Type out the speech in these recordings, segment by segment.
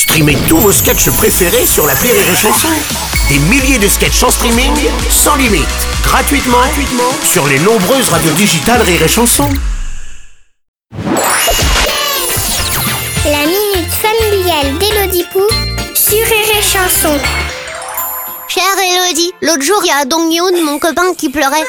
Streamez tous vos sketchs préférés sur la Rire et Chanson. Des milliers de sketchs en streaming, sans limite, gratuitement, gratuitement sur les nombreuses radios digitales Rire et Chanson. La minute familiale d'Élodie Pou sur Rire et Chanson. Chère Elodie, l'autre jour, il y a Dong Yoon, mon copain, qui pleurait.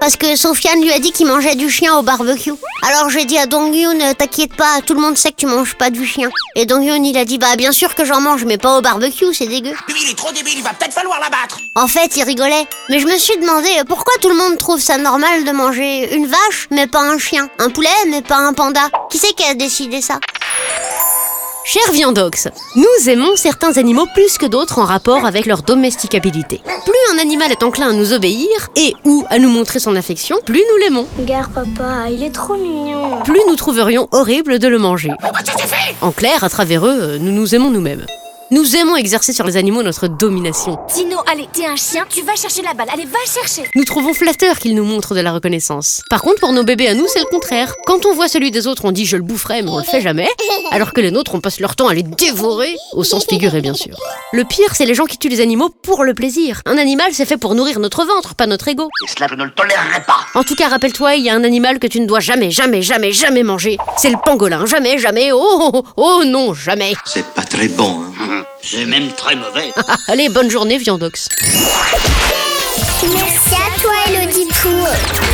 Parce que Sofiane lui a dit qu'il mangeait du chien au barbecue. Alors j'ai dit à Dong Yoon, euh, t'inquiète pas, tout le monde sait que tu manges pas du chien. Et Dong Yoon, il a dit, bah bien sûr que j'en mange, mais pas au barbecue, c'est dégueu. Lui, il est trop débile, il va peut-être falloir l'abattre. En fait, il rigolait. Mais je me suis demandé euh, pourquoi tout le monde trouve ça normal de manger une vache, mais pas un chien? Un poulet, mais pas un panda? Qui c'est qui a décidé ça? Cher Viandox, nous aimons certains animaux plus que d'autres en rapport avec leur domesticabilité. Plus un animal est enclin à nous obéir et ou à nous montrer son affection, plus nous l'aimons. Regarde papa, il est trop mignon. Plus nous trouverions horrible de le manger. En clair, à travers eux, nous nous aimons nous-mêmes. Nous aimons exercer sur les animaux notre domination. Dino, allez, t'es un chien, tu vas chercher la balle. Allez, va chercher. Nous trouvons flatteur qu'ils nous montrent de la reconnaissance. Par contre, pour nos bébés à nous, c'est le contraire. Quand on voit celui des autres, on dit je le boufferai, mais on le fait jamais. Alors que les nôtres, on passe leur temps à les dévorer, au sens figuré bien sûr. Le pire, c'est les gens qui tuent les animaux pour le plaisir. Un animal, c'est fait pour nourrir notre ventre, pas notre ego. Et cela, je ne le tolérerai pas. En tout cas, rappelle-toi, il y a un animal que tu ne dois jamais, jamais, jamais, jamais manger. C'est le pangolin. Jamais, jamais. Oh, oh, oh, oh non, jamais. C'est pas très bon, hein. C'est même très mauvais. Ah, allez, bonne journée, Viandox. Merci à toi Élodie Pou.